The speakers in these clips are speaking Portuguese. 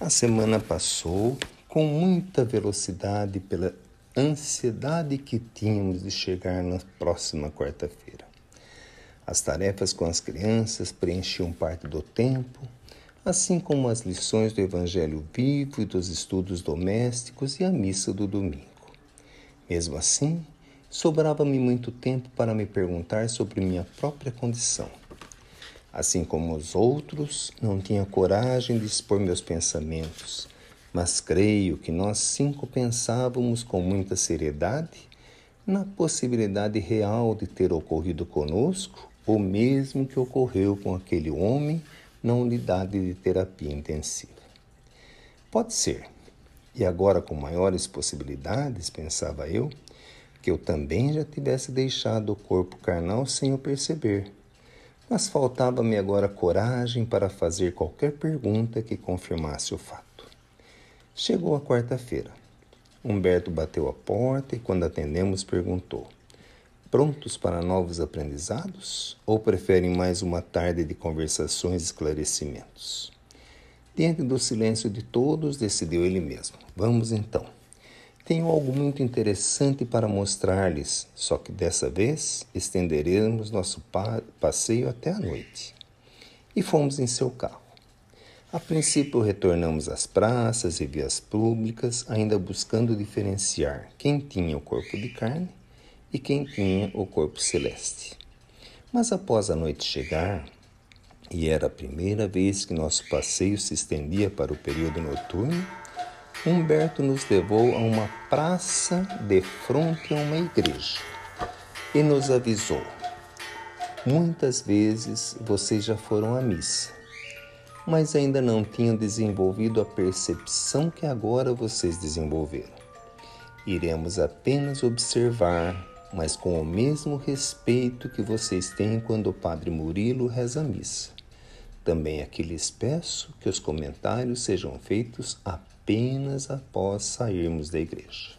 A semana passou com muita velocidade pela ansiedade que tínhamos de chegar na próxima quarta-feira. As tarefas com as crianças preenchiam parte do tempo, assim como as lições do Evangelho vivo e dos estudos domésticos e a missa do domingo. Mesmo assim, sobrava-me muito tempo para me perguntar sobre minha própria condição Assim como os outros, não tinha coragem de expor meus pensamentos, mas creio que nós cinco pensávamos com muita seriedade na possibilidade real de ter ocorrido conosco o mesmo que ocorreu com aquele homem na unidade de terapia intensiva. Pode ser, e agora com maiores possibilidades, pensava eu, que eu também já tivesse deixado o corpo carnal sem o perceber mas faltava-me agora coragem para fazer qualquer pergunta que confirmasse o fato. Chegou a quarta-feira. Humberto bateu a porta e, quando atendemos, perguntou: Prontos para novos aprendizados? Ou preferem mais uma tarde de conversações e esclarecimentos? Diante do silêncio de todos, decidiu ele mesmo: Vamos então. Tenho algo muito interessante para mostrar-lhes, só que dessa vez estenderemos nosso passeio até a noite. E fomos em seu carro. A princípio, retornamos às praças e vias públicas, ainda buscando diferenciar quem tinha o corpo de carne e quem tinha o corpo celeste. Mas após a noite chegar, e era a primeira vez que nosso passeio se estendia para o período noturno, Humberto nos levou a uma praça de frente a uma igreja e nos avisou: Muitas vezes vocês já foram à missa, mas ainda não tinham desenvolvido a percepção que agora vocês desenvolveram. Iremos apenas observar, mas com o mesmo respeito que vocês têm quando o Padre Murilo reza a missa. Também aqui lhes peço que os comentários sejam feitos apenas apenas após sairmos da igreja.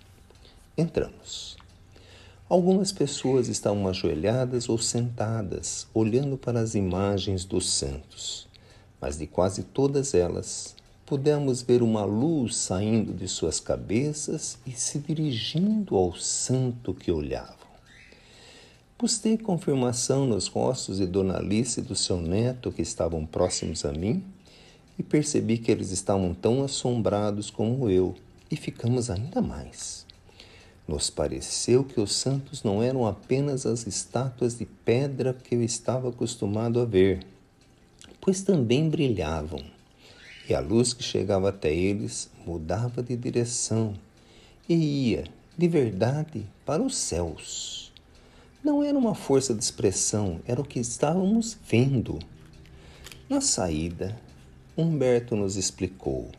Entramos. Algumas pessoas estavam ajoelhadas ou sentadas, olhando para as imagens dos santos, mas de quase todas elas pudemos ver uma luz saindo de suas cabeças e se dirigindo ao santo que olhavam. Busquei confirmação nos rostos de Dona Alice e do seu neto que estavam próximos a mim e percebi que eles estavam tão assombrados como eu, e ficamos ainda mais. Nos pareceu que os santos não eram apenas as estátuas de pedra que eu estava acostumado a ver, pois também brilhavam, e a luz que chegava até eles mudava de direção e ia, de verdade, para os céus. Não era uma força de expressão, era o que estávamos vendo. Na saída, Humberto nos explicou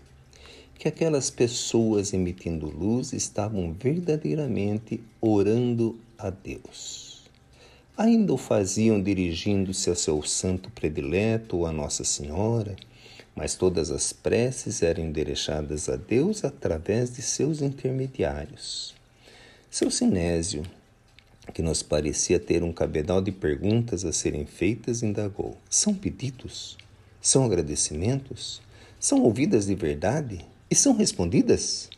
que aquelas pessoas emitindo luz estavam verdadeiramente orando a Deus. Ainda o faziam dirigindo-se ao seu santo predileto ou a Nossa Senhora, mas todas as preces eram endereçadas a Deus através de seus intermediários. Seu Sinésio, que nos parecia ter um cabedal de perguntas a serem feitas, indagou: São pedidos? São agradecimentos? São ouvidas de verdade? E são respondidas?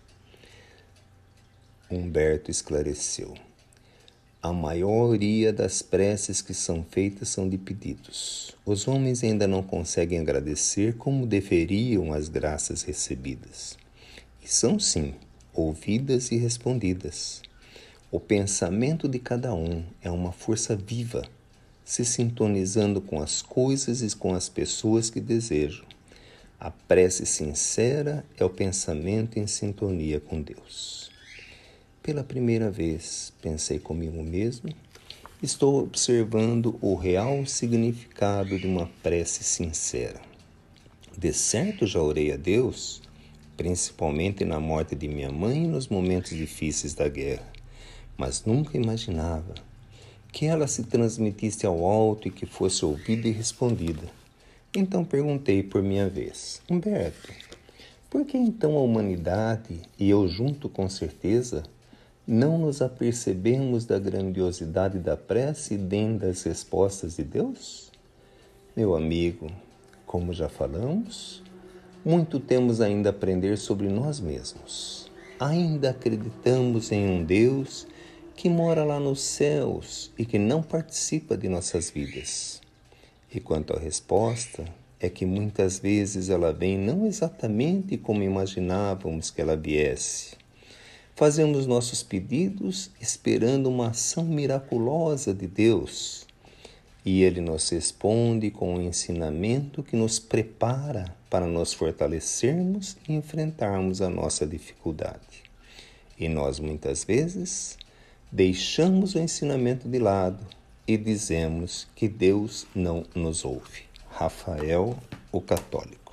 Humberto esclareceu. A maioria das preces que são feitas são de pedidos. Os homens ainda não conseguem agradecer como deveriam as graças recebidas. E são, sim, ouvidas e respondidas. O pensamento de cada um é uma força viva se sintonizando com as coisas e com as pessoas que desejam. A prece sincera é o pensamento em sintonia com Deus. Pela primeira vez, pensei comigo mesmo, estou observando o real significado de uma prece sincera. De certo já orei a Deus, principalmente na morte de minha mãe e nos momentos difíceis da guerra, mas nunca imaginava que ela se transmitisse ao alto e que fosse ouvida e respondida. Então perguntei por minha vez: Humberto, por que então a humanidade, e eu junto com certeza, não nos apercebemos da grandiosidade da prece e nem das respostas de Deus? Meu amigo, como já falamos, Muito temos ainda a aprender sobre nós mesmos. Ainda acreditamos em um Deus que mora lá nos céus e que não participa de nossas vidas. E quanto à resposta, é que muitas vezes ela vem não exatamente como imaginávamos que ela viesse. Fazemos nossos pedidos esperando uma ação miraculosa de Deus. E Ele nos responde com um ensinamento que nos prepara para nos fortalecermos e enfrentarmos a nossa dificuldade. E nós muitas vezes deixamos o ensinamento de lado e dizemos que Deus não nos ouve. Rafael, o Católico.